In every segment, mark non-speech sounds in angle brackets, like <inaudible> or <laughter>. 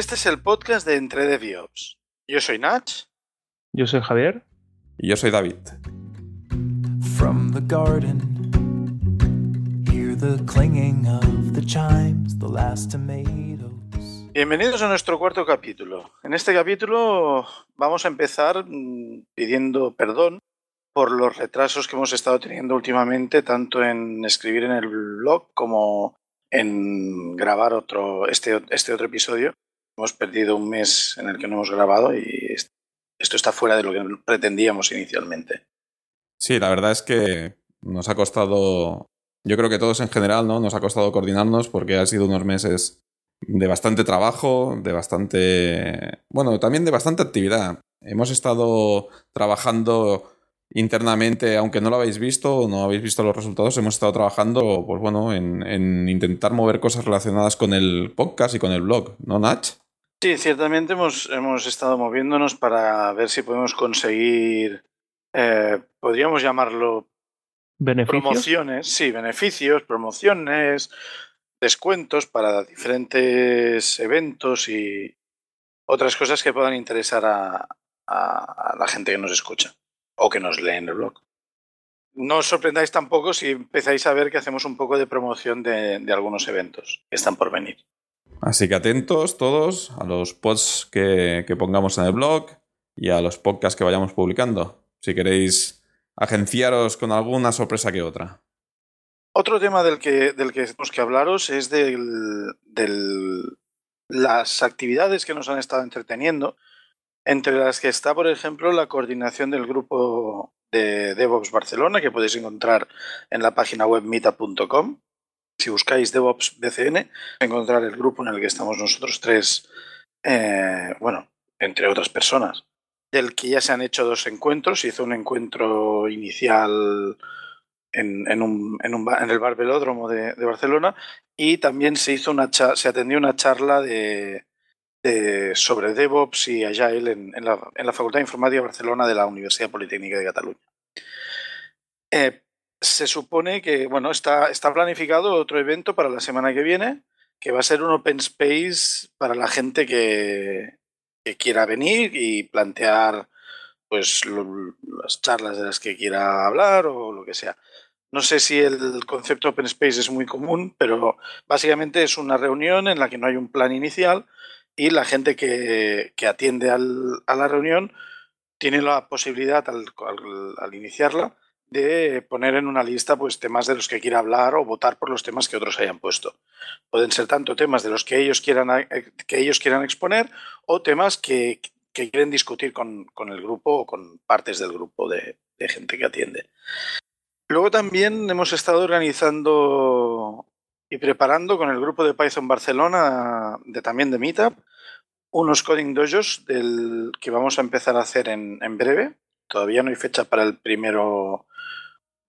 Este es el podcast de Entre DevOps. Yo soy Nach. Yo soy Javier. Y yo soy David. From the garden, hear the clinging of the chimes, the last tomatoes. Bienvenidos a nuestro cuarto capítulo. En este capítulo vamos a empezar mm, pidiendo perdón por los retrasos que hemos estado teniendo últimamente, tanto en escribir en el blog como en grabar otro, este, este otro episodio. Hemos perdido un mes en el que no hemos grabado y esto está fuera de lo que pretendíamos inicialmente. Sí, la verdad es que nos ha costado, yo creo que todos en general, ¿no? Nos ha costado coordinarnos porque ha sido unos meses de bastante trabajo, de bastante, bueno, también de bastante actividad. Hemos estado trabajando internamente, aunque no lo habéis visto no habéis visto los resultados, hemos estado trabajando, pues bueno, en, intentar mover cosas relacionadas con el podcast y con el blog, ¿no, Nach? Sí, ciertamente hemos, hemos estado moviéndonos para ver si podemos conseguir, eh, podríamos llamarlo ¿Beneficios? promociones, sí, beneficios, promociones, descuentos para diferentes eventos y otras cosas que puedan interesar a la gente que nos escucha o que nos leen el blog. No os sorprendáis tampoco si empezáis a ver que hacemos un poco de promoción de, algunos eventos que están por venir. Así que atentos todos a los posts que, pongamos en el blog y a los podcasts que vayamos publicando. Si queréis agenciaros con alguna sorpresa que otra. Otro tema del que, del que tenemos que hablaros es de las actividades que nos han estado entreteniendo entre las que está, por ejemplo, la coordinación del grupo de DevOps Barcelona, que podéis encontrar en la página web meetup.com. Si buscáis DevOps BCN, encontrar el grupo en el que estamos nosotros tres, eh, bueno, entre otras personas, del que ya se han hecho dos encuentros. Se hizo un encuentro inicial en, el Bar Velódromo de, Barcelona y también se, hizo una se atendió una charla de, sobre DevOps y Agile en, en, la, en, la, Facultad de Informática de Barcelona de la Universidad Politécnica de Cataluña. Eh, se supone que bueno, está, está planificado otro evento para la semana que viene, que va a ser un open space para la gente que, que quiera venir y plantear pues las charlas de las que quiera hablar o lo que sea. No sé si el concepto open space es muy común, pero básicamente es una reunión en la que no hay un plan inicial, y la gente que, atiende al, a la reunión tiene la posibilidad al, al, iniciarla de poner en una lista pues temas de los que quiera hablar o votar por los temas que otros hayan puesto. Pueden ser tanto temas de los que ellos quieran, eh, que ellos quieran exponer o temas que, que quieren discutir con, con, el grupo o con partes del grupo de, de gente que atiende. Luego también hemos estado organizando y preparando con el grupo de Python Barcelona, de, también de Meetup, unos coding dojos del que vamos a empezar a hacer en, breve. Todavía no hay fecha para el primero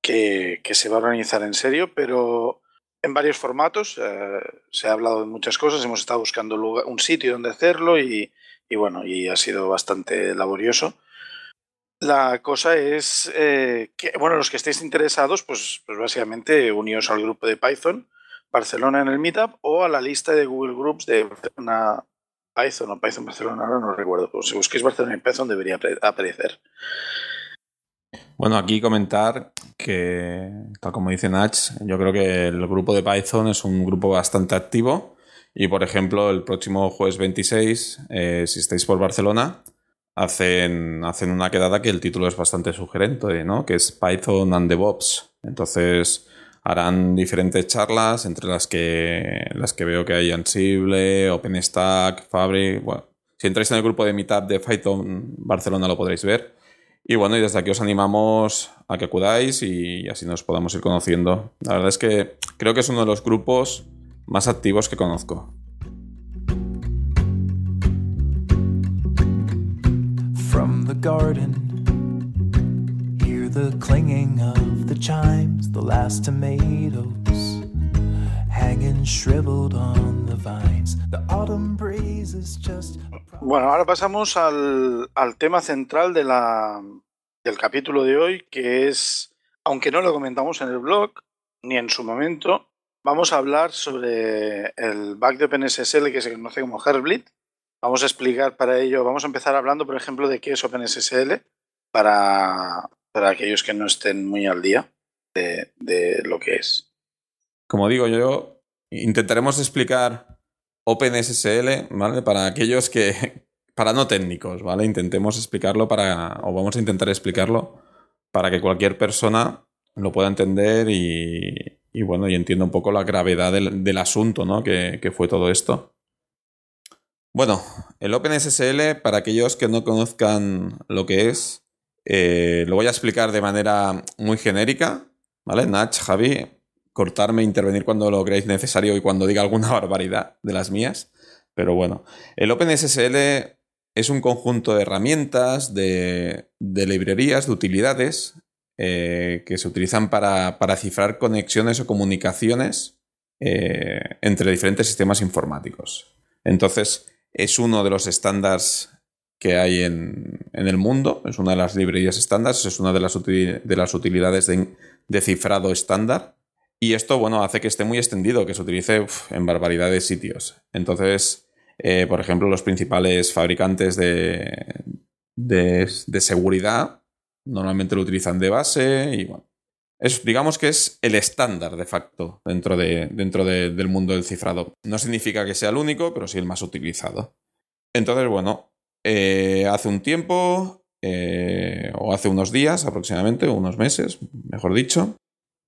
que, se va a organizar en serio, pero en varios formatos. Eh, se ha hablado de muchas cosas, hemos estado buscando un sitio donde hacerlo y, bueno, y ha sido bastante laborioso. La cosa es que, bueno, los que estéis interesados, pues, pues básicamente uníos al grupo de Python Barcelona en el Meetup o a la lista de Google Groups de Barcelona Python o Python Barcelona, ahora no recuerdo. Pues si busquéis Barcelona y Python debería aparecer. Bueno, aquí comentar que, tal como dice Nach, yo creo que el grupo de Python es un grupo bastante activo. Y por ejemplo, el próximo jueves 26, eh, si estáis por Barcelona, hacen, hacen una quedada que el título es bastante sugerente, ¿no? Que es Python and DevOps. Entonces, harán diferentes charlas, entre las que, las que veo que hay Ansible, OpenStack, Fabric. Si entráis en el grupo de Meetup de Python Barcelona lo podréis ver. Y bueno, y desde aquí os animamos a que acudáis y así nos podamos ir conociendo. La verdad es que creo que es uno de los grupos más activos que conozco. From the garden, hear the clinging of the chimes. Bueno, ahora pasamos al, tema central de la, del capítulo de hoy, que es, aunque no lo comentamos en el blog, ni en su momento, vamos a hablar sobre el bug de OpenSSL que se conoce como Heartbleed. Vamos a explicar para ello, vamos a empezar hablando, por ejemplo, de qué es OpenSSL para, para aquellos que no estén muy al día de, de lo que es. Como digo yo, intentaremos explicar OpenSSL, ¿vale? Para aquellos que, <laughs> para no técnicos, ¿vale? Intentemos explicarlo para, o vamos a intentar explicarlo para que cualquier persona lo pueda entender y, y bueno, y entienda un poco la gravedad del, asunto, ¿no? Que, que, fue todo esto. Bueno, el OpenSSL, para aquellos que no conozcan lo que es, eh, lo voy a explicar de manera muy genérica, ¿vale? Nach, Javi, cortarme, intervenir cuando lo creáis necesario y cuando diga alguna <laughs> barbaridad de las mías. Pero bueno, el OpenSSL es un conjunto de herramientas, de, librerías, de utilidades eh, que se utilizan para, para, cifrar conexiones o comunicaciones eh, entre diferentes sistemas informáticos. Entonces, es uno de los estándares que hay en, en, el mundo, es una de las librerías estándares, es una de las, util de las utilidades de, de, cifrado estándar. Y esto, bueno, hace que esté muy extendido, que se utilice en barbaridad de sitios. Entonces, eh, por ejemplo, los principales fabricantes de, de, de, seguridad normalmente lo utilizan de base y bueno. Digamos que es el estándar de facto dentro, de, dentro de, del mundo del cifrado. No significa que sea el único, pero sí el más utilizado. Entonces, bueno, eh, hace un tiempo, eh, o hace unos días aproximadamente, unos meses, mejor dicho,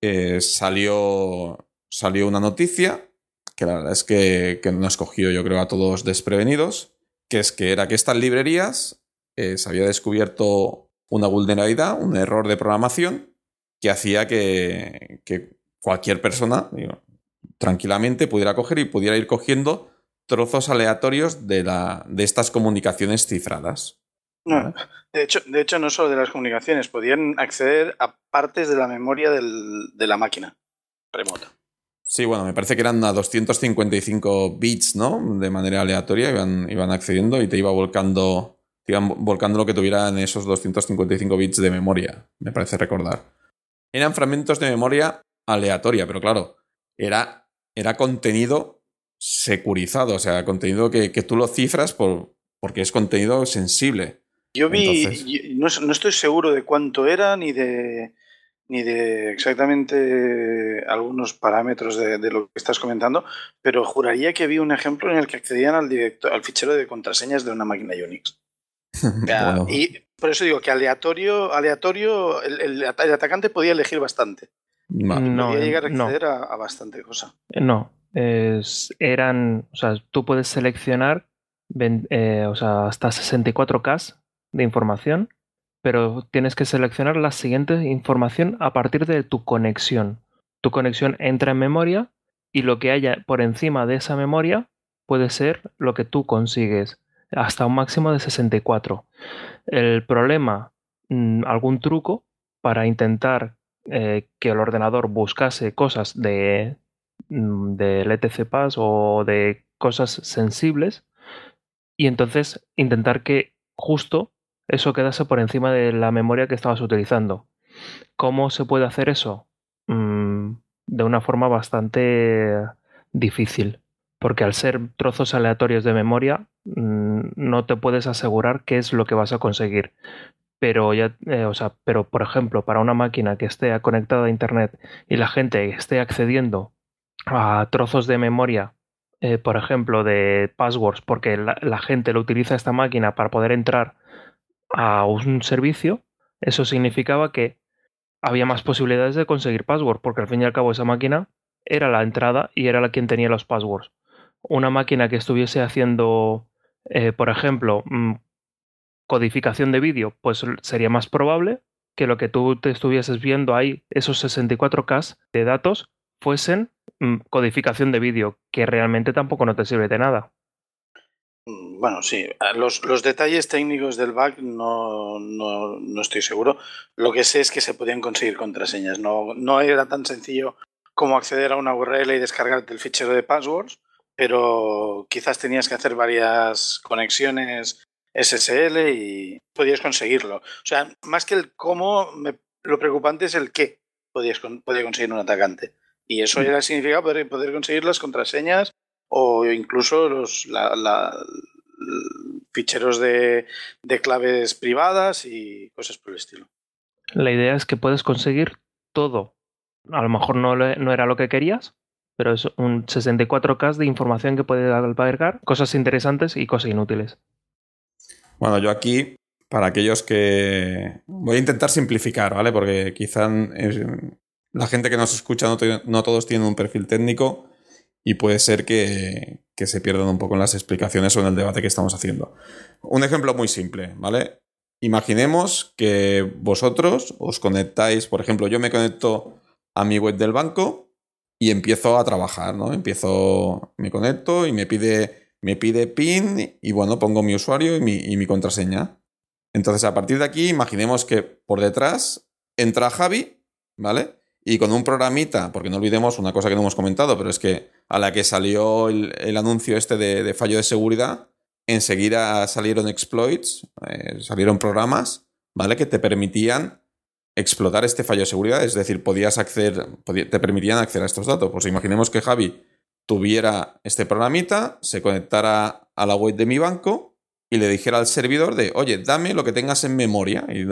eh, salió, salió una noticia que la verdad es que, que nos cogió yo creo a todos desprevenidos, que es que era que estas librerías eh, se había descubierto una vulnerabilidad, un error de programación que hacía que, que cualquier persona tranquilamente pudiera coger y pudiera ir cogiendo trozos aleatorios de, la, de estas comunicaciones cifradas. No, de, hecho, de hecho, no solo de las comunicaciones, podían acceder a partes de la memoria del, de la máquina remota. Sí, bueno, me parece que eran a 255 bits, ¿no? De manera aleatoria, iban, iban accediendo y te iba volcando, te iban volcando lo que tuviera en esos 255 bits de memoria, me parece recordar. Eran fragmentos de memoria aleatoria, pero claro, era, era contenido securizado, o sea, contenido que, que tú lo cifras por, porque es contenido sensible. Yo vi, Entonces... no, no, estoy seguro de cuánto era ni de ni de exactamente algunos parámetros de, de, lo que estás comentando, pero juraría que vi un ejemplo en el que accedían al, directo, al fichero de contraseñas de una máquina Unix. <laughs> bueno. Y por eso digo que aleatorio, aleatorio el, el, el atacante podía elegir bastante. No, podía llegar a acceder no. a, a, bastante cosa. No, es, eran, o sea, tú puedes seleccionar eh, o sea, hasta 64K de información pero tienes que seleccionar la siguiente información a partir de tu conexión. Tu conexión entra en memoria y lo que haya por encima de esa memoria puede ser lo que tú consigues, hasta un máximo de 64. El problema, mm, algún truco para intentar eh, que el ordenador buscase cosas de, mm, del ETC Pass o de cosas sensibles y entonces intentar que justo eso quedase por encima de la memoria que estabas utilizando. ¿Cómo se puede hacer eso? Mm, de una forma bastante difícil, porque al ser trozos aleatorios de memoria, mm, no te puedes asegurar qué es lo que vas a conseguir. Pero ya, eh, o sea, pero por ejemplo, para una máquina que esté conectada a internet y la gente esté accediendo a trozos de memoria eh, por ejemplo, de passwords, porque la, la, gente lo utiliza esta máquina para poder entrar a un servicio, eso significaba que había más posibilidades de conseguir password, porque al fin y al cabo esa máquina era la entrada y era la quien tenía los passwords. Una máquina que estuviese haciendo, eh, por ejemplo, mmm, codificación de vídeo, pues sería más probable que lo que tú te estuvieses viendo ahí, esos 64K de datos, fuesen mmm, codificación de vídeo, que realmente tampoco no te sirve de nada. Bueno, sí, los, los, detalles técnicos del bug no, no, no, estoy seguro. Lo que sé es que se podían conseguir contraseñas. No, no era tan sencillo como acceder a una URL y descargarte el fichero de passwords, pero quizás tenías que hacer varias conexiones SSL y podías conseguirlo. O sea, más que el cómo, me, lo preocupante es el qué podías, podía conseguir un atacante. Y eso ya significa poder, poder conseguir las contraseñas o incluso los ficheros de, claves privadas y cosas por el estilo. La idea es que puedes conseguir todo. A lo mejor no, no era lo que querías, pero es un 64K de información que puede albergar cosas interesantes y cosas inútiles. Bueno, yo aquí, para aquellos que... Voy a intentar simplificar, ¿vale? Porque quizá la gente que nos escucha no, todos tienen un perfil técnico y puede ser que, que se pierdan un poco en las explicaciones o en el debate que estamos haciendo. Un ejemplo muy simple, ¿vale? Imaginemos que vosotros os conectáis, por ejemplo, yo me conecto a mi web del banco y empiezo a trabajar, ¿no? Empiezo, me conecto y me pide, me pide PIN y bueno, pongo mi usuario y mi, y mi contraseña. Entonces, a partir de aquí, imaginemos que por detrás entra Javi, ¿vale? Y con un programita, porque no olvidemos una cosa que no hemos comentado, pero es que a la que salió el, anuncio este de, fallo de seguridad, enseguida salieron exploits, eh, salieron programas, ¿vale? Que te permitían explotar este fallo de seguridad, es decir, podías acceder, te permitían acceder a estos datos. Pues imaginemos que Javi tuviera este programita, se conectara a la web de mi banco y le dijera al servidor de, oye, dame lo que tengas en memoria y,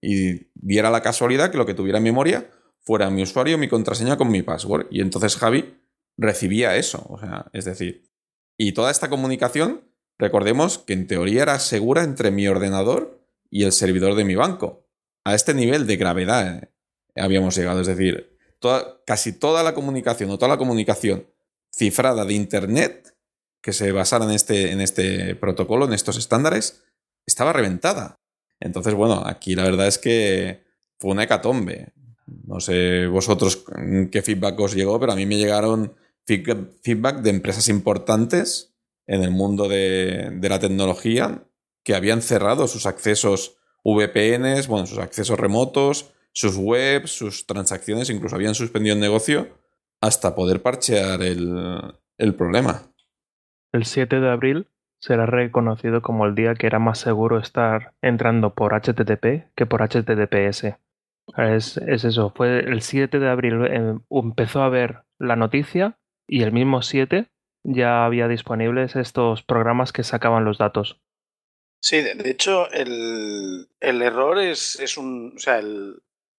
y diera la casualidad que lo que tuviera en memoria fuera mi usuario, mi contraseña con mi password. Y entonces Javi recibía eso. O sea, es decir, y toda esta comunicación, recordemos que en teoría era segura entre mi ordenador y el servidor de mi banco. A este nivel de gravedad eh, habíamos llegado. Es decir, casi toda la comunicación o toda la comunicación cifrada de Internet que se basara en este, en este protocolo, en estos estándares, estaba reventada. Entonces, bueno, aquí la verdad es que fue una hecatombe. No sé vosotros qué feedback os llegó, pero a mí me llegaron feedback de empresas importantes en el mundo de, la tecnología que habían cerrado sus accesos VPNs, bueno, sus accesos remotos, sus webs, sus transacciones, incluso habían suspendido el negocio hasta poder parchear el, el problema. El 7 de abril será reconocido como el día que era más seguro estar entrando por HTTP que por HTTPS. Es, eso, fue el 7 de abril, em, empezó a ver la noticia y el mismo 7 ya había disponibles estos programas que sacaban los datos. Sí, de, hecho, el, error es, es, un. O sea,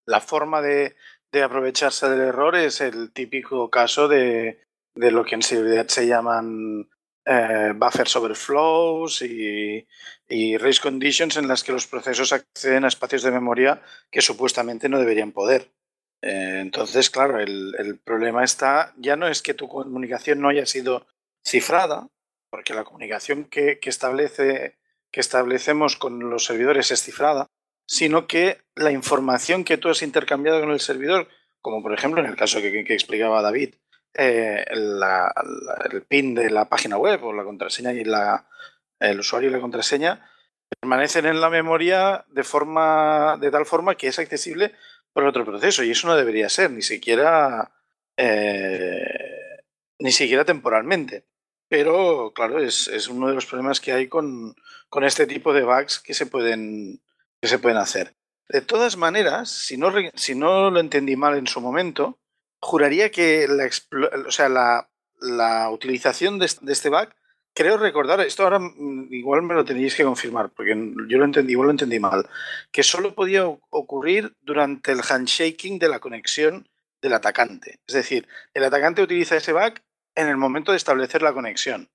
la forma de, de, aprovecharse del error es el típico caso de, de lo que en seguridad se llaman eh, buffers overflows y, y race conditions en las que los procesos acceden a espacios de memoria que supuestamente no deberían poder. Eh, entonces, claro, el, problema está, ya no es que tu comunicación no haya sido cifrada, porque la comunicación que, establece, que establecemos con los servidores es cifrada, sino que la información que tú has intercambiado con el servidor, como por ejemplo en el caso que explicaba David, eh, el PIN de la página web o la contraseña y la, el usuario y la contraseña permanecen en la memoria de forma de tal forma que es accesible por otro proceso y eso no debería ser ni siquiera eh, ni siquiera temporalmente. Pero claro es, es, uno de los problemas que hay con, con, este tipo de bugs que se pueden que se pueden hacer. De todas maneras si no si no lo entendí mal en su momento juraría que la, o sea, la, la utilización de, este bug, creo recordar, esto ahora mm, igual me lo tenéis que confirmar, porque yo lo entendí, igual lo entendí mal, que solo podía ocurrir durante el handshaking de la conexión del atacante. Es decir, el atacante utiliza ese bug en el momento de establecer la conexión,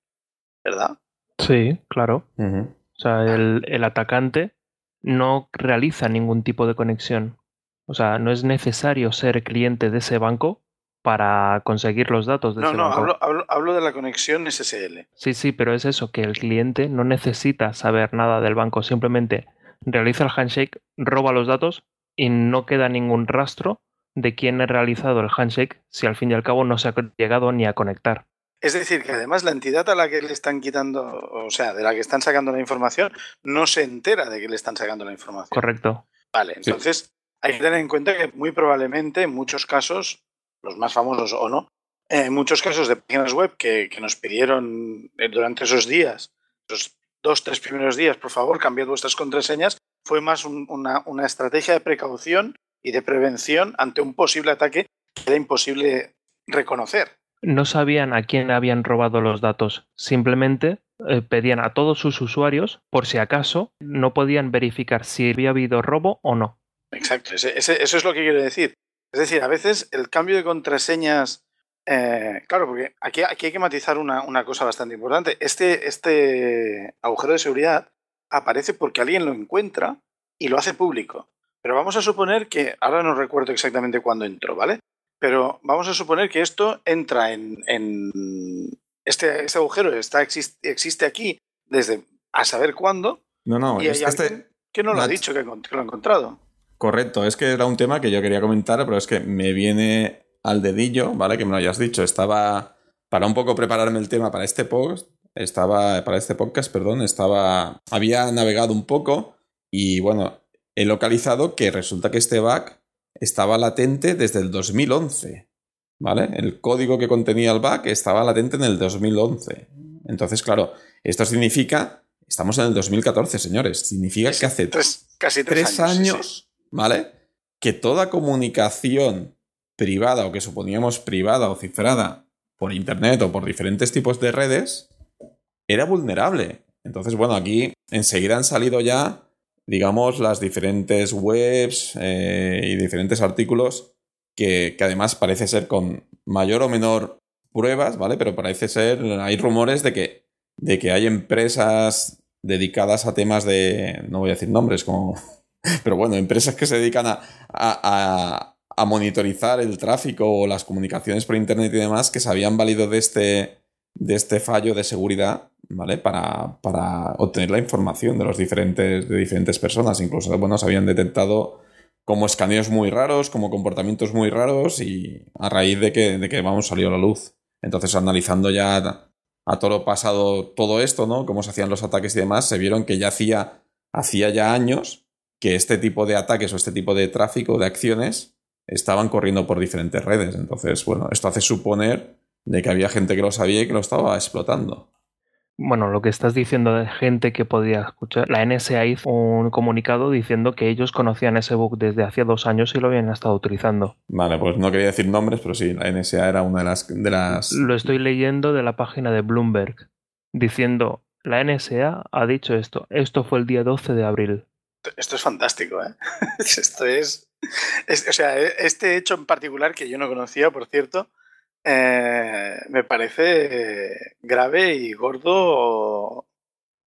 ¿verdad? Sí, claro. O sea, el, el atacante no realiza ningún tipo de conexión. O sea, no es necesario ser cliente de ese banco para conseguir los datos de ese banco. No, hablo, hablo, de la conexión SSL. Sí, sí, pero es eso, que el cliente no necesita saber nada del banco, simplemente realiza el handshake, roba los datos y no queda ningún rastro de quién ha realizado el handshake si al fin y al cabo no se ha llegado ni a conectar. Es decir, que además la entidad a la que le están quitando, o sea, de la que están sacando la información, no se entera de que le están sacando la información. Correcto. Vale, entonces hay que tener en cuenta que muy probablemente en muchos casos, los más famosos o no, en muchos casos de páginas web que, nos pidieron eh, durante esos días, esos dos, tres primeros días, por favor, cambiad vuestras contraseñas, fue más una, estrategia de precaución y de prevención ante un posible ataque era imposible reconocer. No sabían a quién habían robado los datos, simplemente eh, pedían a todos sus usuarios, por si acaso, no podían verificar si había habido robo o no. Exacto, eso es lo que quiero decir. Es decir, a veces el cambio de contraseñas, eh, claro, porque aquí, aquí, hay que matizar una, una, cosa bastante importante. Este, este agujero de seguridad aparece porque alguien lo encuentra y lo hace público. Pero vamos a suponer que, ahora no recuerdo exactamente cuándo entró, ¿vale? Pero vamos a suponer que esto entra en, en este, este, agujero está, existe, existe, aquí desde a saber cuándo. No, no, y hay este, que no lo ha dicho que, lo ha encontrado. Correcto, es que era un tema que yo quería comentar, pero es que me viene al dedillo, ¿vale? Que me lo hayas dicho. Estaba, para un poco prepararme el tema para este post, estaba, para este podcast, perdón, estaba, había navegado un poco y bueno, he localizado que resulta que este bug estaba latente desde el 2011, ¿vale? El código que contenía el bug estaba latente en el 2011. Entonces, claro, esto significa, estamos en el 2014, señores, significa que hace tres, casi tres, años, ¿vale? Que toda comunicación privada o que suponíamos privada o cifrada por Internet o por diferentes tipos de redes era vulnerable. Entonces, bueno, aquí enseguida han salido ya, digamos, las diferentes webs eh, y diferentes artículos que, que, además parece ser con mayor o menor pruebas, ¿vale? Pero parece ser, hay rumores de que, de que hay empresas dedicadas a temas de, no voy a decir nombres, como, pero bueno, empresas que se dedican a, a, a monitorizar el tráfico o las comunicaciones por Internet y demás que se habían valido de este, de este fallo de seguridad ¿vale? Para, para, obtener la información de los diferentes, de diferentes personas. Incluso, bueno, se habían detectado como escaneos muy raros, como comportamientos muy raros, y a raíz de que, de que vamos, salió a la luz. Entonces, analizando ya a todo lo pasado todo esto, ¿no? Cómo se hacían los ataques y demás, se vieron que ya hacía, hacía ya años que este tipo de ataques o este tipo de tráfico, de acciones, estaban corriendo por diferentes redes. Entonces, bueno, esto hace suponer de que había gente que lo sabía y que lo estaba explotando bueno, lo que estás diciendo de gente que podía escuchar, la NSA hizo un comunicado diciendo que ellos conocían ese bug desde hacía dos años y lo habían estado utilizando. Vale, pues no quería decir nombres, pero sí, la NSA era una de las... De las... Lo estoy leyendo de la página de Bloomberg, diciendo, la NSA ha dicho esto, esto fue el día 12 de abril. Esto es fantástico, ¿eh? <laughs> esto es, es... O sea, este hecho en particular que yo no conocía, por cierto, eh, me parece grave y gordo.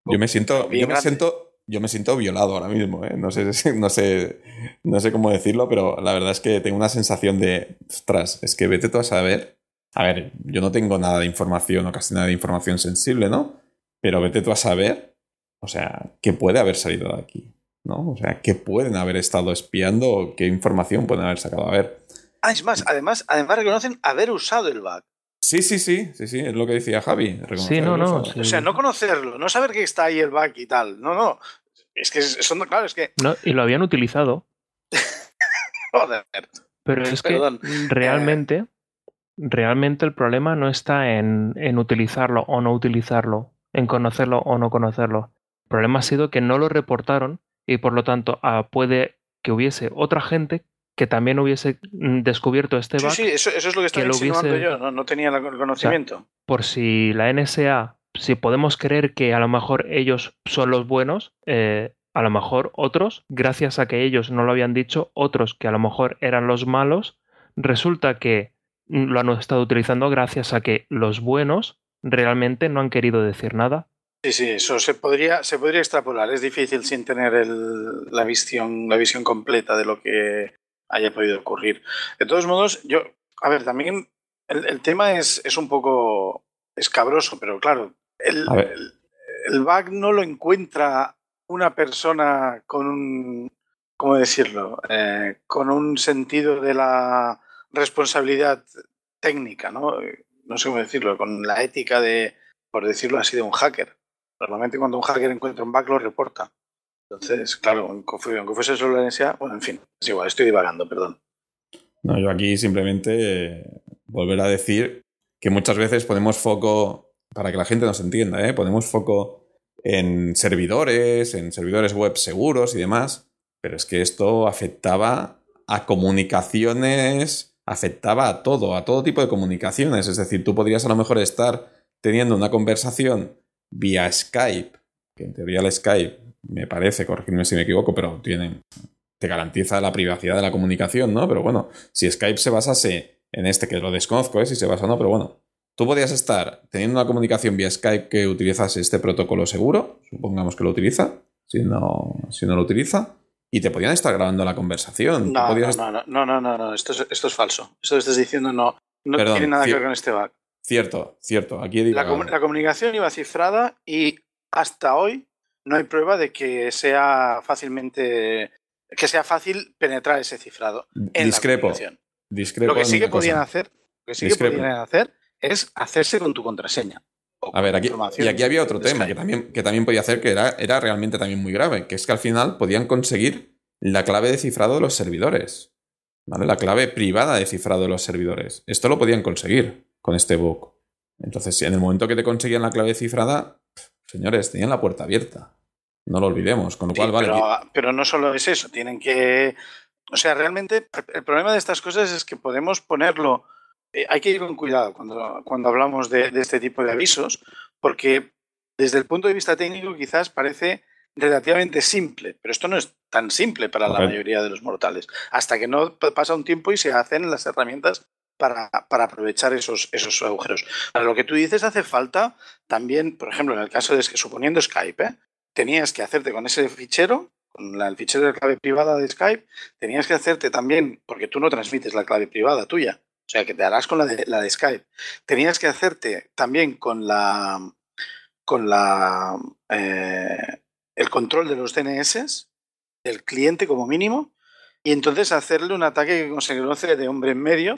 Yo me siento, yo me siento, yo me siento violado ahora mismo, ¿eh? no, sé, <laughs> no, sé, no sé cómo decirlo, pero la verdad es que tengo una sensación de, ostras, es que vete tú a saber. A ver, yo no tengo nada de información o casi nada de información sensible, ¿no? Pero vete tú a saber, o sea, qué puede haber salido de aquí, ¿no? O sea, qué pueden haber estado espiando qué información pueden haber sacado. A ver, Ah, es más, además, además reconocen haber usado el bug. Sí, sí, sí, sí, sí, es lo que decía Javi. Sí, no, no. O sea, no conocerlo, no saber que está ahí el bug y tal. No, no. Es que son, claro, es que. No, y lo habían utilizado. <laughs> Joder. Pero es que realmente, realmente el problema no está en, en utilizarlo o no utilizarlo, en conocerlo o no conocerlo. El problema ha sido que no lo reportaron y por lo tanto ah, puede que hubiese otra gente que también hubiese mm, descubierto este bug. Sí, sí, eso, es lo que estaba insinuando yo, no, tenía el conocimiento. por si la NSA, si podemos creer que a lo mejor ellos son los buenos, eh, a lo mejor otros, gracias a que ellos no lo habían dicho, otros que a lo mejor eran los malos, resulta que mm, lo han estado utilizando gracias a que los buenos realmente no han querido decir nada. Sí, sí, eso se podría, se podría extrapolar. Es difícil sin tener el, la, visión, la visión completa de lo que haya podido ocurrir. De todos modos, yo, a ver, también el, tema es, es, un poco escabroso, pero claro, el, el, bug no lo encuentra una persona con un, ¿cómo decirlo? Eh, con un sentido de la responsabilidad técnica, ¿no? No sé cómo decirlo, con la ética de, por decirlo así, de un hacker. Normalmente cuando un hacker encuentra un bug lo reporta. Entonces, claro, aunque fuese solo la NSA, bueno, en fin, es igual, estoy divagando, perdón. No, yo aquí simplemente eh, volver a decir que muchas veces ponemos foco, para que la gente nos entienda, ¿eh? ponemos foco en servidores, en servidores web seguros y demás, pero es que esto afectaba a comunicaciones, afectaba a todo, a todo tipo de comunicaciones. Es decir, tú podrías a lo mejor estar teniendo una conversación vía Skype, que en teoría el Skype, me parece, corregirme si me equivoco, pero tiene, te garantiza la privacidad de la comunicación, ¿no? Pero bueno, si Skype se basase en este, que lo desconozco, ¿eh? si se basa o no, pero bueno, tú podrías estar teniendo una comunicación vía Skype que utilizase este protocolo seguro, supongamos que lo utiliza, si no, si no lo utiliza, y te podían estar grabando la conversación. No, no, no, no, no, no, esto es, esto es falso. Esto que estás diciendo no, no tiene nada que ver con este bug. Cierto, cierto. Aquí la, la, comunicación iba cifrada y hasta hoy no hay prueba de que sea fácilmente que sea fácil penetrar ese cifrado. En discrepo. La discrepo. Lo que sí que podían hacer, lo que sí que podían hacer es hacerse con tu contraseña. A ver, aquí, y aquí había otro tema que también, que también podía hacer que era, era realmente también muy grave, que es que al final podían conseguir la clave de cifrado de los servidores. ¿Vale? La clave privada de cifrado de los servidores. Esto lo podían conseguir con este bug. Entonces, en el momento que te conseguían la clave cifrada, señores, tenían la puerta abierta. No lo olvidemos. Con lo cual, vale. Pero, no solo es eso, tienen que. O sea, realmente el problema de estas cosas es que podemos ponerlo. Eh, hay que ir con cuidado cuando, cuando hablamos de, este tipo de avisos, porque desde el punto de vista técnico quizás parece relativamente simple, pero esto no es tan simple para la mayoría de los mortales, hasta que no pasa un tiempo y se hacen las herramientas para, aprovechar esos, esos agujeros. Para lo que tú dices, hace falta también, por ejemplo, en el caso de suponiendo Skype, ¿eh? tenías que hacerte con ese fichero, con el fichero de clave privada de Skype, tenías que hacerte también, porque tú no transmites la clave privada tuya, o sea, que te harás con la de, la de Skype, tenías que hacerte también con la con la eh, el control de los DNS del cliente como mínimo y entonces hacerle un ataque que se conoce de hombre en medio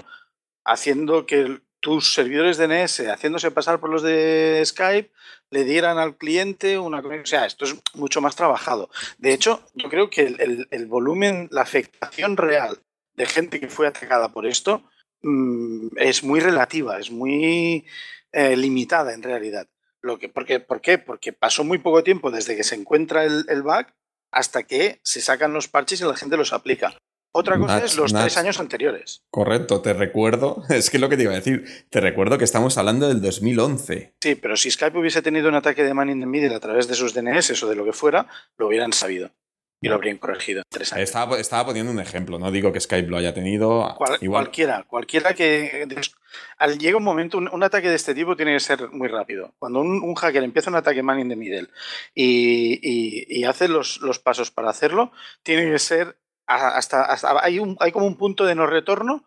haciendo que tus servidores DNS, haciéndose pasar por los de Skype, le dieran al cliente una conexión. O sea, esto es mucho más trabajado. De hecho, yo creo que el, volumen, la afectación real de gente que fue atacada por esto mm, es muy relativa, es muy eh, limitada en realidad. Lo que, porque, ¿Por qué? Porque pasó muy poco tiempo desde que se encuentra el, el bug hasta que se sacan los parches y la gente los aplica. Otra cosa es los tres años anteriores. Correcto, te recuerdo, <laughs> es que lo que te iba a decir, te recuerdo que estamos hablando del 2011. Sí, pero si Skype hubiese tenido un ataque de man in the middle a través de sus DNS o de lo que fuera, lo hubieran sabido y lo habrían corregido en tres años. Estaba, poniendo un ejemplo, no digo que Skype lo haya tenido. Cualquiera, cualquiera que. Al, llega un momento, un, ataque de este tipo tiene que ser muy rápido. Cuando un, hacker empieza un ataque man in the middle y, hace los, los, pasos para hacerlo, tiene que ser hasta, hay, un, hay como un punto de no retorno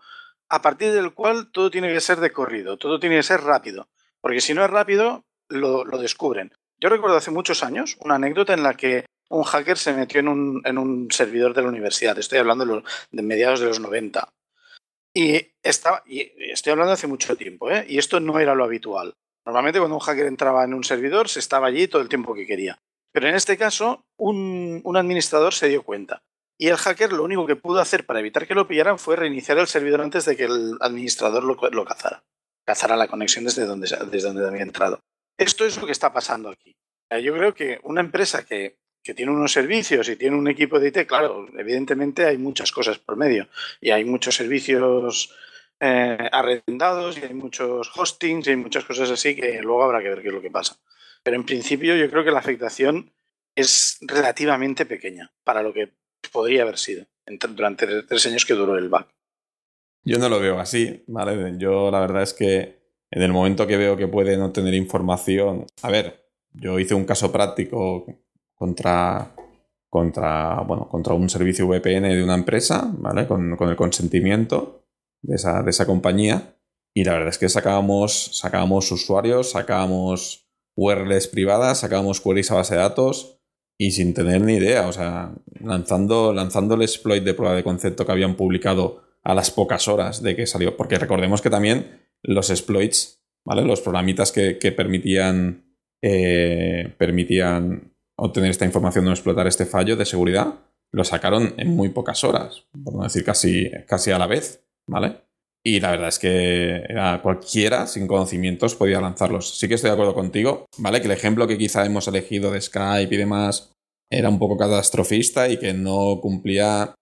a partir del cual todo tiene que ser de corrido, todo tiene que ser rápido, porque si no es rápido, lo, descubren. Yo recuerdo hace muchos años una anécdota en la que un hacker se metió en un, en un servidor de la universidad, estoy hablando de, de mediados de los 90. Y, estaba, y estoy hablando hace mucho tiempo, ¿eh? y esto no era lo habitual. Normalmente cuando un hacker entraba en un servidor se estaba allí todo el tiempo que quería. Pero en este caso, un, un administrador se dio cuenta y el hacker lo único que pudo hacer para evitar que lo pillaran fue reiniciar el servidor antes de que el administrador lo, lo cazara. Cazara la conexión desde donde, desde donde había entrado. Esto es lo que está pasando aquí. Yo creo que una empresa que, que tiene unos servicios y tiene un equipo de IT, claro, evidentemente hay muchas cosas por medio y hay muchos servicios eh, arrendados y hay muchos hostings y hay muchas cosas así que luego habrá que ver qué es lo que pasa. Pero en principio yo creo que la afectación es relativamente pequeña para lo que podría haber sido durante tres años que duró el bug. Yo no lo veo así, ¿vale? Yo la verdad es que en el momento que veo que pueden obtener información. A ver, yo hice un caso práctico contra. contra. bueno, contra un servicio VPN de una empresa, ¿vale? Con, el consentimiento de esa, de esa compañía. Y la verdad es que sacábamos, sacábamos usuarios, sacábamos URLs privadas, sacábamos queries a base de datos y sin tener ni idea, o sea, lanzando, lanzando el exploit de prueba de concepto que habían publicado a las pocas horas de que salió, porque recordemos que también los exploits, ¿vale? Los programitas que, permitían, eh, permitían obtener esta información o explotar este fallo de seguridad, lo sacaron en muy pocas horas, por no decir casi, casi a la vez, ¿vale? Y la verdad es que era cualquiera sin conocimientos podía lanzarlos. Sí que estoy de acuerdo contigo, ¿vale? Que el ejemplo que quizá hemos elegido de Skype y demás era un poco catastrofista y que no cumplía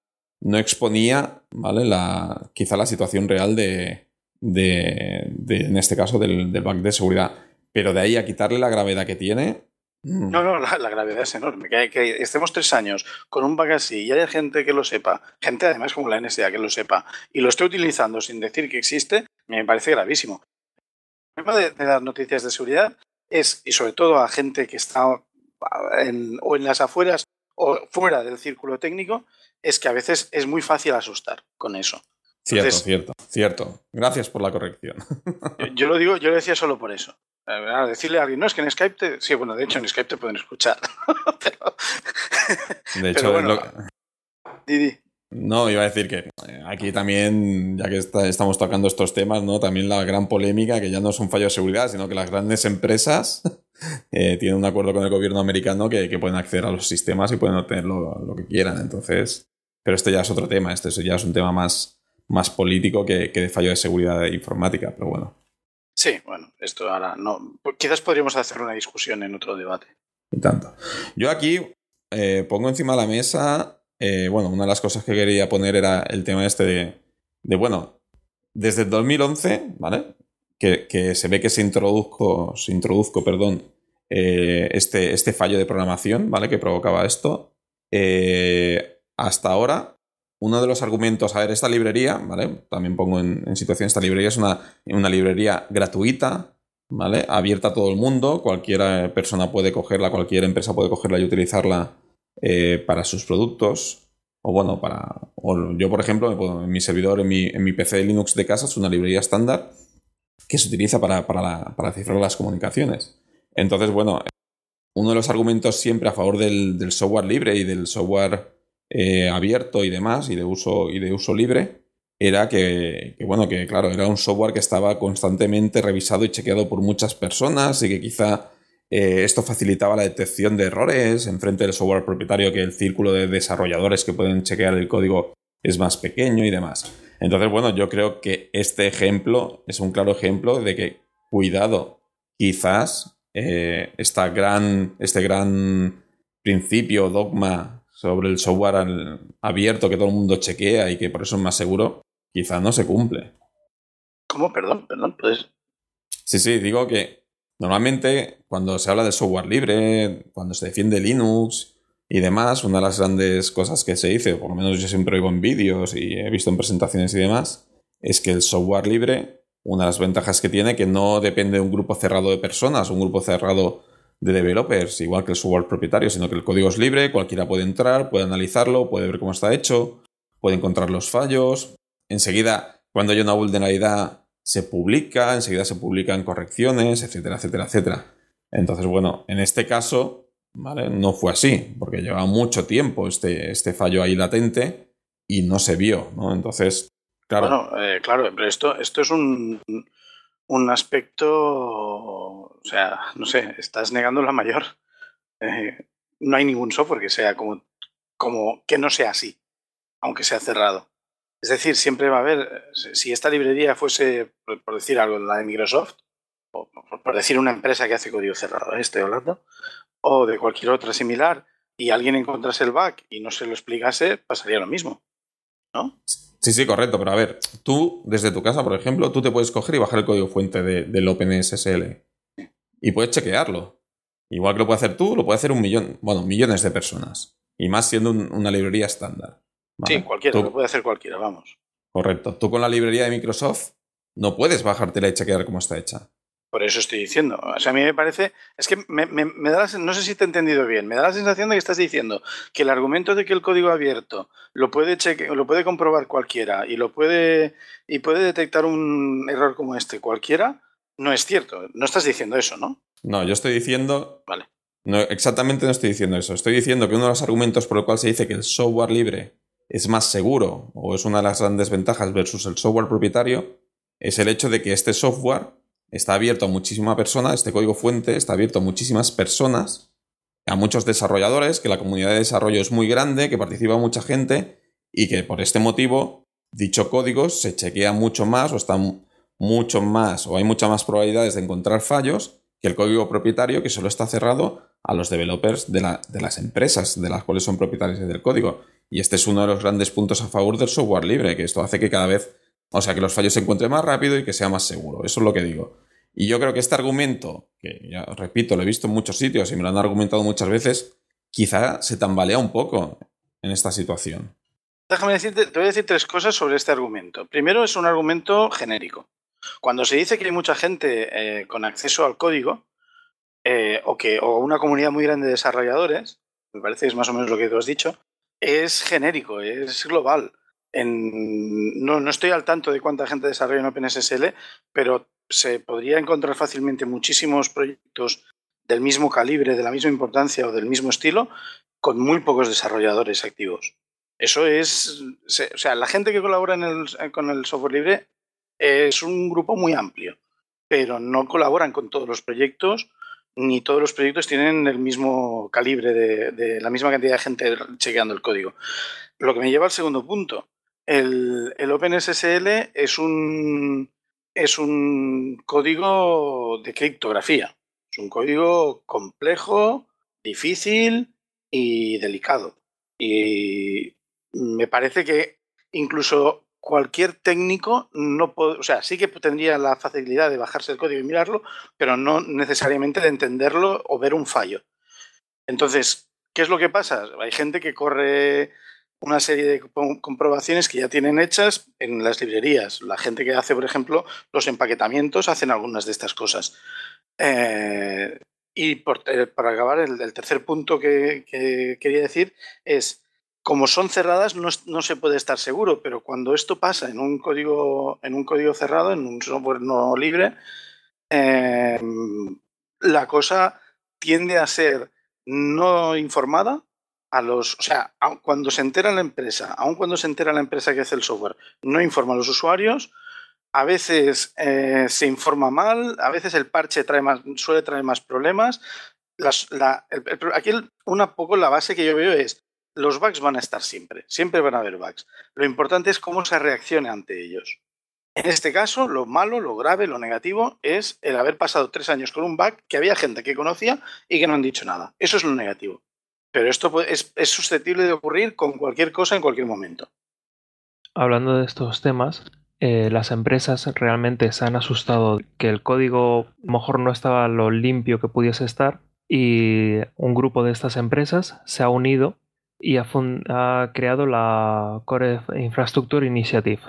no exponía, ¿vale? La, quizá la situación real de, de, en este caso, del, del bug de seguridad. Pero de ahí a quitarle la gravedad que tiene. No, no, la, gravedad es enorme. Que, estemos tres años con un bug así y haya gente que lo sepa, gente además como la NSA que lo sepa, y lo esté utilizando sin decir que existe, me parece gravísimo. El problema de, las noticias de seguridad es, y sobre todo a gente que está en, o en las afueras o fuera del círculo técnico, es que a veces es muy fácil asustar con eso. Cierto, cierto, cierto. Gracias por la corrección. Yo, lo digo, yo lo decía solo por eso. A decirle a alguien, no, es que en Skype te... Sí, bueno, de hecho en Skype te pueden escuchar. <laughs> De hecho, Didi. No, iba a decir que eh, aquí también, ya que estamos tocando estos temas, ¿no? También la gran polémica, que ya no es un fallo de seguridad, sino que las grandes empresas <laughs> eh, tienen un acuerdo con el gobierno americano que, pueden acceder a los sistemas y pueden obtener lo, que quieran. Entonces, pero este ya es otro tema, este ya es un tema más, más político que, de fallo de seguridad informática, pero bueno. Sí, bueno, esto ahora no. Quizás podríamos hacer una discusión en otro debate. Y tanto. Yo aquí eh, pongo encima de la mesa eh, bueno, una de las cosas que quería poner era el tema este de, bueno, desde el 2011, ¿vale? Que, se ve que se introduzco, se introduzco, perdón, eh, este, este fallo de programación, ¿vale? Que provocaba esto. Hasta ahora, uno de los argumentos, a ver, esta librería, ¿vale? También pongo en, situación, esta librería es una, una, librería gratuita, ¿vale? Abierta a todo el mundo, cualquier persona puede cogerla, cualquier empresa puede cogerla y utilizarla eh, para sus productos. O bueno, para. yo, por ejemplo, en mi servidor, en mi, en mi PC de Linux de casa, es una librería estándar que se utiliza para, para, cifrar las comunicaciones. Entonces, bueno, uno de los argumentos siempre a favor del, software libre y del software eh, abierto y demás, y de uso, y de uso libre, era que, bueno, que claro, era un software que estaba constantemente revisado y chequeado por muchas personas y que quizá eh, esto facilitaba la detección de errores en frente del software propietario, que el círculo de desarrolladores que pueden chequear el código es más pequeño y demás. Entonces, bueno, yo creo que este ejemplo es un claro ejemplo de que, cuidado, quizás eh, esta gran, este gran principio, dogma sobre el software abierto que todo el mundo chequea y que por eso es más seguro, quizás no se cumple. ¿Cómo? Perdón, perdón, pues. Sí, sí, digo que Normalmente, cuando se habla de software libre, cuando se defiende Linux y demás, una de las grandes cosas que se dice, por lo menos yo siempre oigo en vídeos y he visto en presentaciones y demás, es que el software libre, una de las ventajas que tiene, que no depende de un grupo cerrado de personas, un grupo cerrado de developers, igual que el software propietario, sino que el código es libre, cualquiera puede entrar, puede analizarlo, puede ver cómo está hecho, puede encontrar los fallos. Enseguida, cuando hay una vulnerabilidad, se publica, enseguida se publican correcciones, etcétera, etcétera, etcétera. Entonces, bueno, en este caso, ¿vale? No fue así, porque llevaba mucho tiempo este, este fallo ahí latente y no se vio, ¿no? Entonces, claro. Eh, claro, pero esto, esto es un, un aspecto, o sea, no sé, estás negando la mayor. Eh, no hay ningún software que sea como, como que no sea así, aunque sea cerrado. Es decir, siempre va a haber, si esta librería fuese, por decir algo, la de Microsoft, o por decir una empresa que hace código cerrado, ¿eh? estoy hablando, o de cualquier otra similar, y alguien encontrase el bug y no se lo explicase, pasaría lo mismo. ¿No? Sí, sí, correcto, pero a ver, tú desde tu casa, por ejemplo, tú te puedes coger y bajar el código fuente del OpenSSL y puedes chequearlo. Igual que lo puede hacer tú, lo puede hacer un millón, bueno, millones de personas. Y más siendo una librería estándar. Sí, cualquiera, lo puede hacer cualquiera, vamos. Correcto. Tú con la librería de Microsoft no puedes bajártela y chequear cómo está hecha. Por eso estoy diciendo. O sea, a mí me parece. Es que me, da no sé si te he entendido bien. Me da la sensación de que estás diciendo que el argumento de que el código abierto lo puede lo puede comprobar cualquiera y lo puede. y puede detectar un error como este cualquiera, no es cierto. No estás diciendo eso, ¿no? No, yo estoy diciendo. Vale. No, exactamente no estoy diciendo eso. Estoy diciendo que uno de los argumentos por el cual se dice que el software libre es más seguro o es una de las grandes ventajas versus el software propietario es el hecho de que este software está abierto a muchísimas personas, este código fuente está abierto a muchísimas personas, a muchos desarrolladores, que la comunidad de desarrollo es muy grande, que participa mucha gente y que por este motivo dicho código se chequea mucho más o está mucho más o hay muchas más probabilidades de encontrar fallos que el código propietario que solo está cerrado a los developers de, de las empresas de las cuales son propietarios del código. Y este es uno de los grandes puntos a favor del software libre, que esto hace que cada vez, o sea, que los fallos se encuentren más rápido y que sea más seguro. Eso es lo que digo. Y yo creo que este argumento, que ya repito, lo he visto en muchos sitios y me lo han argumentado muchas veces, quizá se tambalea un poco en esta situación. Déjame decirte, te voy a decir tres cosas sobre este argumento. Primero, es un argumento genérico. Cuando se dice que hay mucha gente eh, con acceso al código, eh, o que o una comunidad muy grande de desarrolladores, me parece que es más o menos lo que tú has dicho, es genérico, es global. No, no, estoy al tanto de cuánta gente desarrolla en OpenSSL, pero se podría encontrar fácilmente muchísimos proyectos del mismo calibre, de la misma importancia o del mismo estilo, con muy pocos desarrolladores activos. Eso es, o sea, la gente que colabora con el software libre es un grupo muy amplio, pero no colaboran con todos los proyectos ni todos los proyectos tienen el mismo calibre de, la misma cantidad de gente chequeando el código. Lo que me lleva al segundo punto. El, el OpenSSL es un, es un código de criptografía. Es un código complejo, difícil y delicado. Y me parece que incluso cualquier técnico no puede, o sea, sí que tendría la facilidad de bajarse el código y mirarlo, pero no necesariamente de entenderlo o ver un fallo. Entonces, ¿qué es lo que pasa? Hay gente que corre una serie de comprobaciones que ya tienen hechas en las librerías. La gente que hace, por ejemplo, los empaquetamientos hacen algunas de estas cosas. Eh, y eh, para acabar, el, tercer punto que, quería decir es como son cerradas no, se puede estar seguro, pero cuando esto pasa en un código, en un código cerrado, en un software no libre, em, la cosa tiende a ser no informada a los, o sea, cuando se entera la empresa, aun cuando se entera la empresa que hace el software, no informa a los usuarios, a veces eh, se informa mal, a veces el parche trae más, suele traer más problemas. aquí una poco la base que yo veo es los bugs van a estar siempre, siempre van a haber bugs. Lo importante es cómo se reaccione ante ellos. En este caso, lo malo, lo grave, lo negativo es el haber pasado tres años con un bug que había gente que conocía y que no han dicho nada. Eso es lo negativo. Pero esto es, susceptible de ocurrir con cualquier cosa en cualquier momento. Hablando de estos temas, eh, las empresas realmente se han asustado que el código mejor no estaba lo limpio que pudiese estar y un grupo de estas empresas se ha unido y ha, creado la Core Infrastructure Initiative.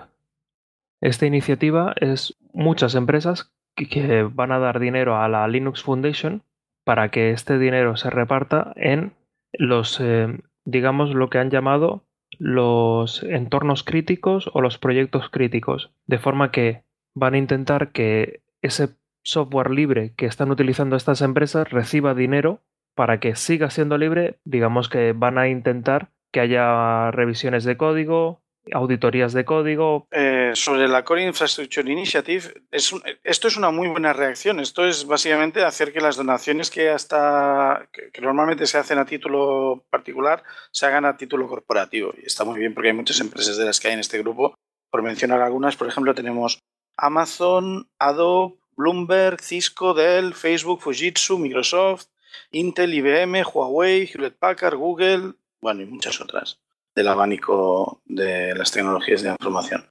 Esta iniciativa es muchas empresas que, van a dar dinero a la Linux Foundation para que este dinero se reparta en los, eh, digamos, lo que han llamado los entornos críticos o los proyectos críticos, de forma que van a intentar que ese software libre que están utilizando estas empresas reciba dinero para que siga siendo libre, digamos que van a intentar que haya revisiones de código, auditorías de código. Eh, sobre la Core Infrastructure Initiative, esto es una muy buena reacción. Esto es básicamente hacer que las donaciones que hasta que, normalmente se hacen a título particular se hagan a título corporativo. Y está muy bien porque hay muchas empresas de las que hay en este grupo. Por mencionar algunas, por ejemplo, tenemos Amazon, Adobe, Bloomberg, Cisco, Dell, Facebook, Fujitsu, Microsoft, Intel, IBM, Huawei, Hewlett Packard, Google, bueno, y muchas otras del abanico de las tecnologías de información.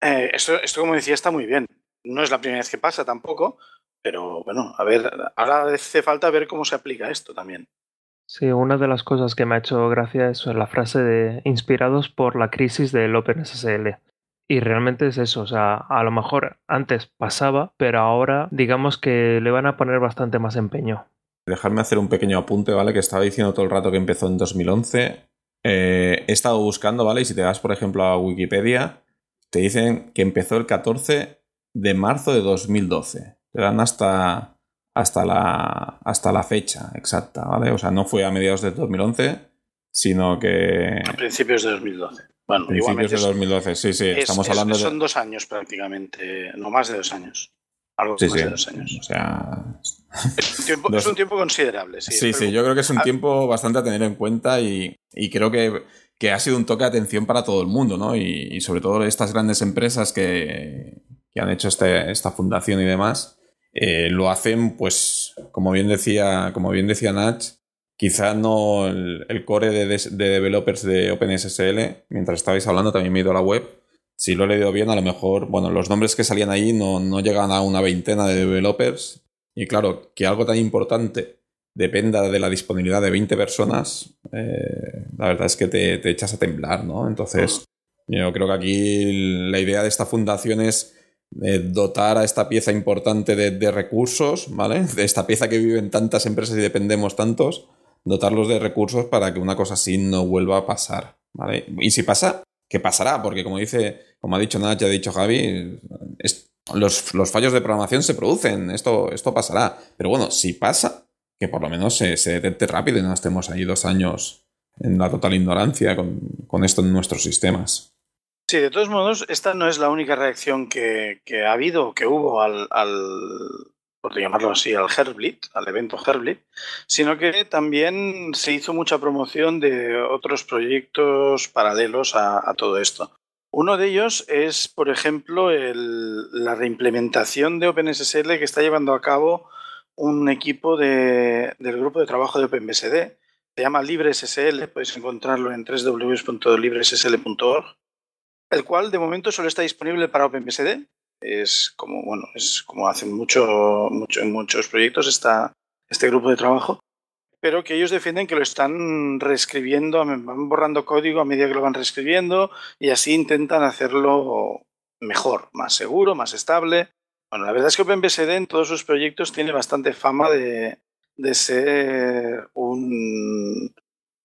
Eh, esto, esto, como decía, está muy bien. No es la primera vez que pasa tampoco, pero bueno, a ver, ahora hace falta ver cómo se aplica esto también. Sí, una de las cosas que me ha hecho gracia es la frase de inspirados por la crisis del OpenSSL. Y realmente es eso, o sea, a lo mejor antes pasaba, pero ahora digamos que le van a poner bastante más empeño. Dejarme hacer un pequeño apunte, ¿vale? Que estaba diciendo todo el rato que empezó en 2011. Eh, he estado buscando, ¿vale? Y si te vas, por ejemplo, a Wikipedia, te dicen que empezó el 14 de marzo de 2012. Te dan hasta, hasta, la, hasta la fecha exacta, ¿vale? O sea, no fue a mediados de 2011, sino que... A principios de 2012. Bueno, principios de 2012, sí, sí. estamos hablando de... Son dos años prácticamente, no más de dos años. Algo más de dos años. O sea, es un tiempo, considerable, sí. Sí, sí, yo creo que es un tiempo bastante a tener en cuenta y, creo que, ha sido un toque de atención para todo el mundo, ¿no? Y, sobre todo estas grandes empresas que, han hecho este, esta fundación y demás, eh, lo hacen, pues, como bien decía, como bien decía Nach, Quizá no el, core de, developers de OpenSSL, mientras estabais hablando también me he ido a la web. Si lo he leído bien, a lo mejor, bueno, los nombres que salían ahí no, no llegan a una veintena de developers. Y claro, que algo tan importante dependa de la disponibilidad de 20 personas, eh, la verdad es que te, te, echas a temblar, ¿no? Entonces, yo creo que aquí la idea de esta fundación es eh, dotar a esta pieza importante de, de, recursos, ¿vale? De esta pieza que vive en tantas empresas y dependemos tantos, dotarlos de recursos para que una cosa así no vuelva a pasar. ¿vale? Y si pasa, ¿qué pasará? Porque como dice, como ha dicho Nach, ha dicho Javi, los, los, fallos de programación se producen, esto, esto pasará. Pero bueno, si pasa, que por lo menos se, se detecte rápido y no estemos ahí dos años en la total ignorancia con, con esto en nuestros sistemas. Sí, de todos modos, esta no es la única reacción que, que ha habido, que hubo al, al, por llamarlo así, al Herblit, al evento Herblit, sino que también se hizo mucha promoción de otros proyectos paralelos a todo esto. Uno de ellos es, por ejemplo, la reimplementación de OpenSSL que está llevando a cabo un equipo de, del grupo de trabajo de OpenBSD. Se llama LibreSSL, podéis encontrarlo en www.libressl.org, el cual de momento solo está disponible para OpenBSD, es como, bueno, es como hacen mucho en muchos proyectos está este grupo de trabajo, pero que ellos defienden que lo están reescribiendo, van borrando código a medida que lo van reescribiendo y así intentan hacerlo mejor, más seguro, más estable. Bueno, la verdad es que OpenBSD en todos sus proyectos tiene bastante fama de, de ser un,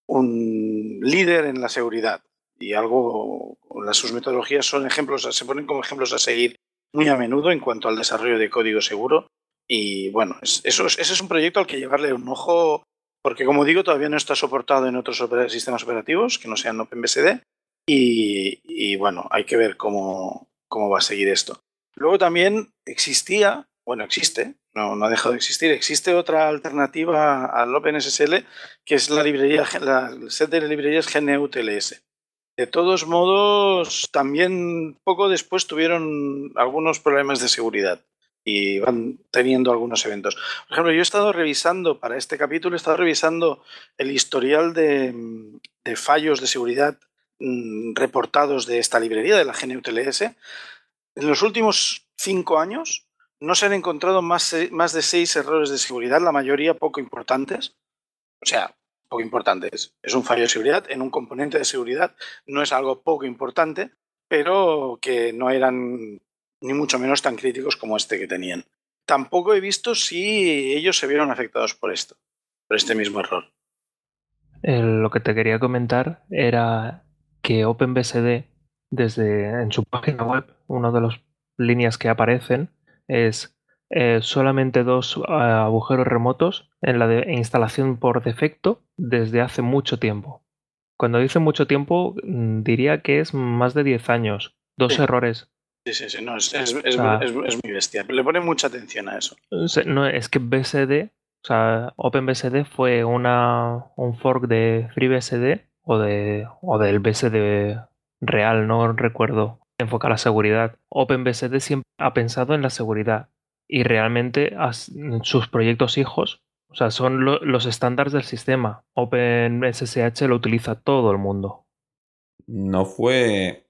un líder en la seguridad y algo, las, sus metodologías son ejemplos, se ponen como ejemplos a seguir muy a menudo en cuanto al desarrollo de código seguro. Y bueno, eso, ese es un proyecto al que llevarle un ojo, porque como digo, todavía no está soportado en otros sistemas operativos que no sean OpenBSD. Y, bueno, hay que ver cómo, cómo va a seguir esto. Luego también existía, bueno, existe, no, no ha dejado de existir, existe otra alternativa al OpenSSL, que es la librería, el set de librerías GNU-TLS. De todos modos, también poco después tuvieron algunos problemas de seguridad y van teniendo algunos eventos. Por ejemplo, yo he estado revisando, para este capítulo, he estado revisando el historial de, de fallos de seguridad mmm, reportados de esta librería, de la GNU-TLS. En los últimos cinco años no se han encontrado más, más de seis errores de seguridad, la mayoría poco importantes. O sea, poco importante. Es, es un fallo de seguridad en un componente de seguridad, no es algo poco importante, pero que no eran ni mucho menos tan críticos como este que tenían. Tampoco he visto si ellos se vieron afectados por esto, por este mismo error. Eh, lo que te quería comentar era que OpenBSD, desde en su página web, una de las líneas que aparecen es eh, solamente dos uh, agujeros remotos en la de instalación por defecto desde hace mucho tiempo. Cuando dice mucho tiempo, mm, diría que es más de 10 años. Dos Sí. errores. Sí, sí, sí, no, es, es, es, muy bestia. Le pone mucha atención a eso. No, es que BSD, o sea, OpenBSD fue una, un fork de FreeBSD o, de, o del BSD real, no recuerdo, enfoca la seguridad. OpenBSD siempre ha pensado en la seguridad y realmente sus proyectos hijos, o sea, son lo- los estándares del sistema. OpenSSH lo utiliza todo el mundo. No fue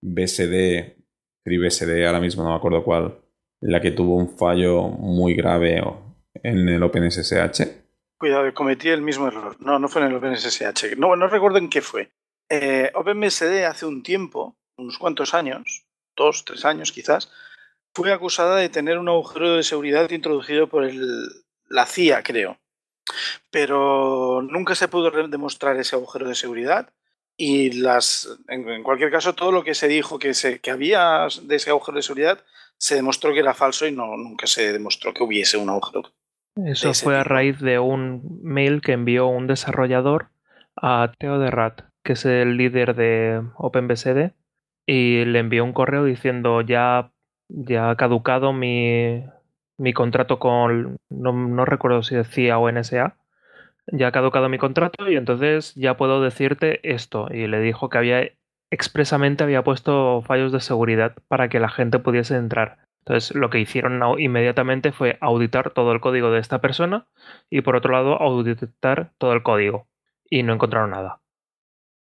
BSD, FreeBSD, ahora mismo no me acuerdo cuál, la que tuvo un fallo muy grave en el OpenSSH. Cuidado, cometí el mismo error. No, no fue en el OpenSSH. No, no recuerdo en qué fue. Eh, OpenBSD hace un tiempo, unos cuantos años, dos, tres años quizás, fue acusada de tener un agujero de seguridad introducido por el, la CIA, creo. Pero nunca se pudo demostrar ese agujero de seguridad y las, en, en cualquier caso, todo lo que se dijo que, se, que había de ese agujero de seguridad se demostró que era falso y no, nunca se demostró que hubiese un agujero Eso fue a raíz de un mail que envió un desarrollador a Theo de Rat, que es el líder de OpenBSD, y le envió un correo diciendo ya, ya ha caducado mi, mi contrato con, no, no recuerdo si decía o NSA, ya ha caducado mi contrato y entonces ya puedo decirte esto. Y le dijo que había expresamente había puesto fallos de seguridad para que la gente pudiese entrar. Entonces, lo que hicieron inmediatamente fue auditar todo el código de esta persona y por otro lado auditar todo el código y no encontraron nada.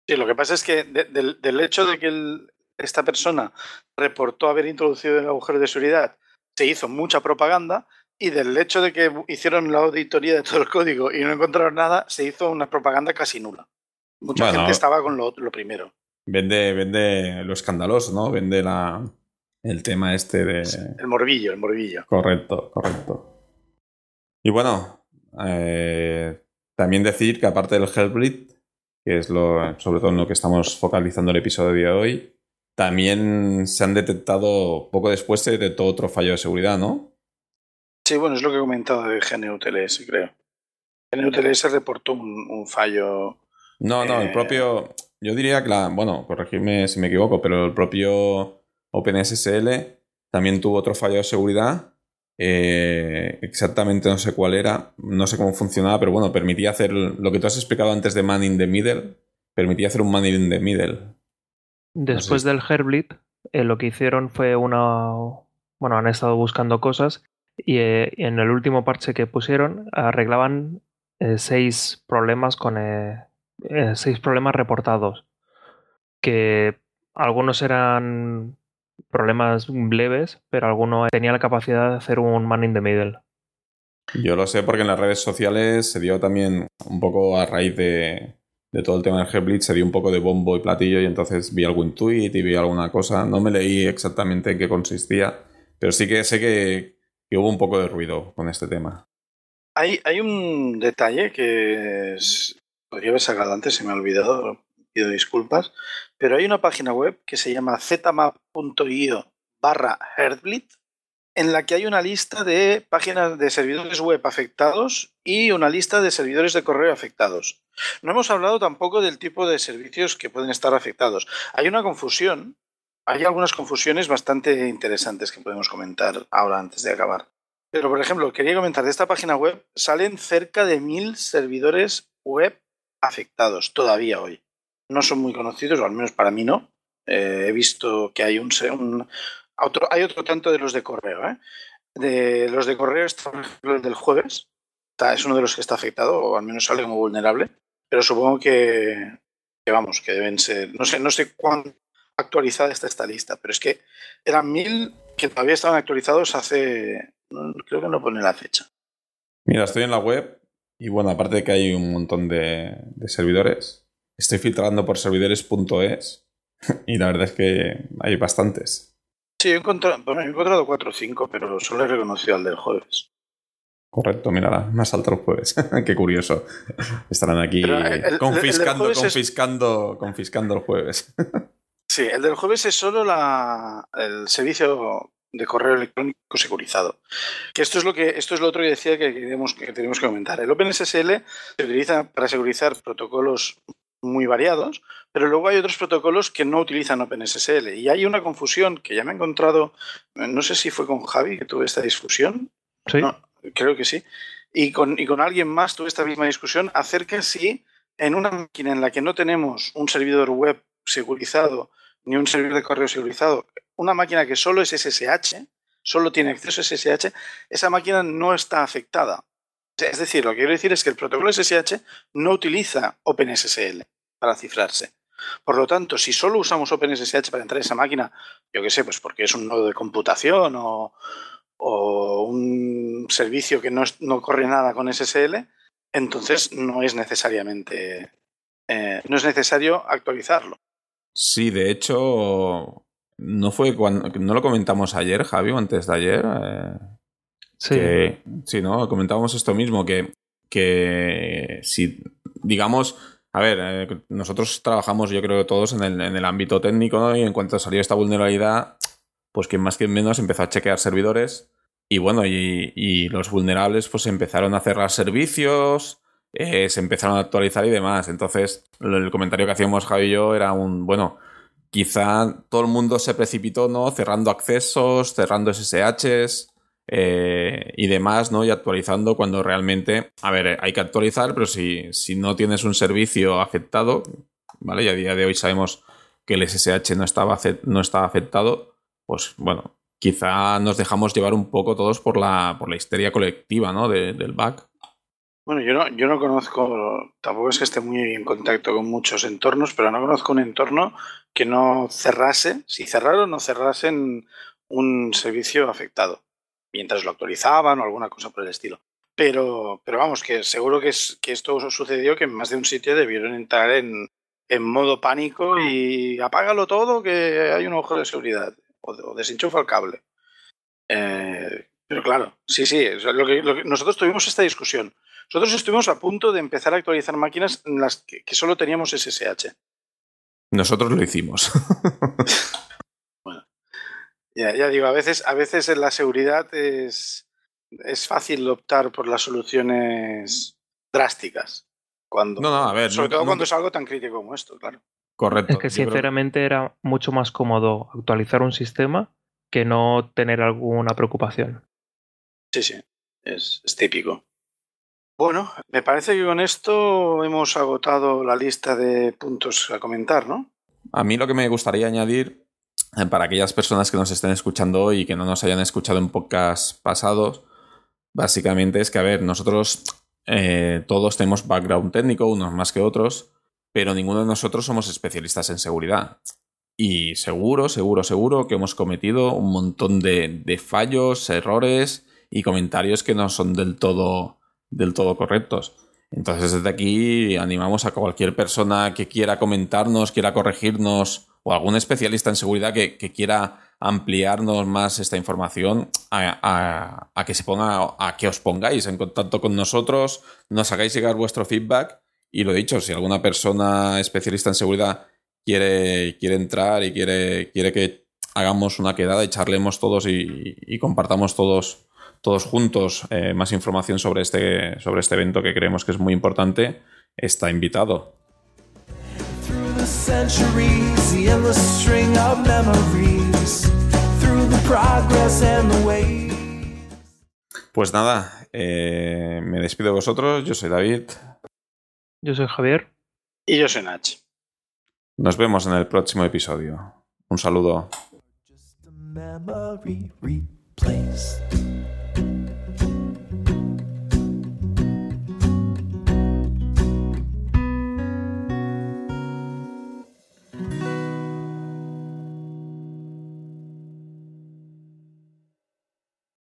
Sí, lo que pasa es que del, hecho de que esta persona reportó haber introducido el agujero de seguridad, se hizo mucha propaganda y del hecho de que hicieron la auditoría de todo el código y no encontraron nada, se hizo una propaganda casi nula. Mucha gente estaba con lo, lo primero. Vende, vende lo escandaloso, ¿no? Vende la, el tema este de... El morbillo, el morbillo. Correcto, correcto. Y bueno, eh, también decir que aparte del Hellbleed, que es lo, sobre todo en lo que estamos focalizando el episodio de hoy, también se han detectado, poco después se detectó otro fallo de seguridad, ¿no? Sí, bueno, es lo que he comentado de GNUTLS, creo. GNUTLS reportó un, fallo. No, no, el eh, propio. Yo diría que la. Bueno, corregirme si me equivoco, pero el propio OpenSSL también tuvo otro fallo de seguridad. Eh, exactamente no sé cuál era, no sé cómo funcionaba, pero bueno, permitía hacer lo que tú has explicado antes de man in the middle, permitía hacer un man in the middle. Después del Herblit, eh, lo que hicieron fue una. Bueno, han estado buscando cosas y eh, en el último parche que pusieron arreglaban seis problemas con. seis problemas reportados. Que algunos eran problemas leves, pero alguno tenía la capacidad de hacer un man in the middle. Yo lo sé porque en las redes sociales se dio también un poco a raíz de, todo el tema del Heartbleed, se dio un poco de bombo y platillo y entonces vi algún tweet y vi alguna cosa. No me leí exactamente en qué consistía, pero sí que sé que, hubo un poco de ruido con este tema. Hay, un detalle que podría haber sacado antes, se me ha olvidado, pido disculpas, pero hay una página web que se llama zmap.io barra Heartbleed en la que hay una lista de páginas de servidores web afectados y una lista de servidores de correo afectados. No hemos hablado tampoco del tipo de servicios que pueden estar afectados. Hay una confusión, hay algunas confusiones bastante interesantes que podemos comentar ahora antes de acabar. Pero, por ejemplo, quería comentar, de esta página web salen cerca de mil servidores web afectados todavía hoy no son muy conocidos, o al menos para mí no. Eh, he visto que hay un, otro, hay otro tanto de los de correo. ¿eh? De los de correo está el del jueves, es uno de los que está afectado, o al menos sale como vulnerable, pero supongo que, vamos, que deben ser, no sé, no sé cuán actualizada está esta lista, pero es que eran mil que todavía estaban actualizados hace, creo que no pone la fecha. Mira, estoy en la web y bueno, aparte de que hay un montón de servidores, Estoy filtrando por servidores.es <laughs> y la verdad es que hay bastantes. Sí, he encontrado, he encontrado 4 o 5, pero solo he reconocido al del jueves. Correcto, mira, más alto el jueves. <laughs> Qué curioso. Estarán aquí confiscando, confiscando, confiscando el jueves. <laughs> sí, el del jueves es solo la, el servicio de correo electrónico securizado. Que esto es lo que esto es lo otro que decía que tenemos que, tenemos que comentar. El OpenSSL se utiliza para segurizar protocolos muy variados, pero luego hay otros protocolos que no utilizan OpenSSL. Y hay una confusión que ya me he encontrado, no sé si fue con Javi que tuve esta discusión. Sí. creo que sí. Y con, y con alguien más tuve esta misma discusión acerca si en una máquina en la que no tenemos un servidor web securizado ni un servidor de correo securizado, una máquina que solo es SSH, solo tiene acceso a SSH, esa máquina no está afectada. Es decir, lo que quiero decir es que el protocolo SSH no utiliza OpenSSL para cifrarse. Por lo tanto, si solo usamos OpenSSH para entrar a esa máquina, yo qué sé, pues porque es un nodo de computación o, un servicio que no, corre nada con SSL, entonces no es necesariamente eh, no es necesario actualizarlo. Sí, de hecho, no fue cuando no lo comentamos ayer, Javi, o antes de ayer. Eh, sí. sí, ¿no? Comentábamos esto mismo, que, que si, digamos, a ver, eh, nosotros trabajamos, yo creo que todos en el, en el ámbito técnico, y en cuanto salió esta vulnerabilidad, pues quien más que menos empezó a chequear servidores. Y bueno, y, los vulnerables pues empezaron a cerrar servicios, eh, se empezaron a actualizar y demás. Entonces, el comentario que hacíamos Javi y yo era un, bueno, quizá todo el mundo se precipitó, ¿no? Cerrando accesos, cerrando SSHs, eh, y demás, ¿no? Y actualizando cuando realmente, a ver, hay que actualizar, pero si, si no tienes un servicio afectado, ¿vale? Y a día de hoy sabemos que el SSH no estaba, no estaba afectado, pues bueno, quizá nos dejamos llevar un poco todos por la, por la histeria colectiva ¿no? del back. Bueno, yo no, yo no conozco, tampoco es que esté muy en contacto con muchos entornos, pero no conozco un entorno que no cerrase, si cerraron, no cerrasen un servicio afectado, mientras lo actualizaban o alguna cosa por el estilo. Pero, pero vamos, que seguro que, es, que esto sucedió, que en más de un sitio debieron entrar en, en modo pánico y apágalo todo que hay un ojo de seguridad o, desenchufa el cable. Eh, pero claro, sí, sí, lo que, nosotros tuvimos esta discusión. Nosotros estuvimos a punto de empezar a actualizar máquinas en las que, solo teníamos SSH. Nosotros lo hicimos. <laughs> bueno, ya, ya, digo, a veces, a veces en la seguridad es, es fácil optar por las soluciones drásticas. Cuando, no, no, a ver, sobre todo cuando es algo tan crítico como esto, claro. Correcto. Es que sinceramente era mucho más cómodo actualizar un sistema que no tener alguna preocupación. Sí, sí, es, típico. Bueno, me parece que con esto hemos agotado la lista de puntos a comentar, ¿no? A mí lo que me gustaría añadir, eh, para aquellas personas que nos estén escuchando hoy y que no nos hayan escuchado en podcasts pasados, básicamente es que, a ver, nosotros eh, todos tenemos background técnico, unos más que otros, pero ninguno de nosotros somos especialistas en seguridad. Y seguro, seguro, seguro que hemos cometido un montón de, fallos, errores y comentarios que no son del todo, del todo correctos. Entonces desde aquí animamos a cualquier persona que quiera comentarnos, quiera corregirnos o algún especialista en seguridad que, quiera ampliarnos más esta información a, que se ponga a que os pongáis en contacto con nosotros, nos hagáis llegar vuestro feedback y lo dicho, si alguna persona especialista en seguridad quiere, quiere entrar y quiere, quiere que hagamos una quedada y charlemos todos y, compartamos todos, todos juntos eh, más información sobre este, sobre este evento que creemos que es muy importante, está invitado. Pues nada, eh, me despido de vosotros, yo soy David. Yo soy Javier. Y yo soy Nach. Nos vemos en el próximo episodio. Un saludo.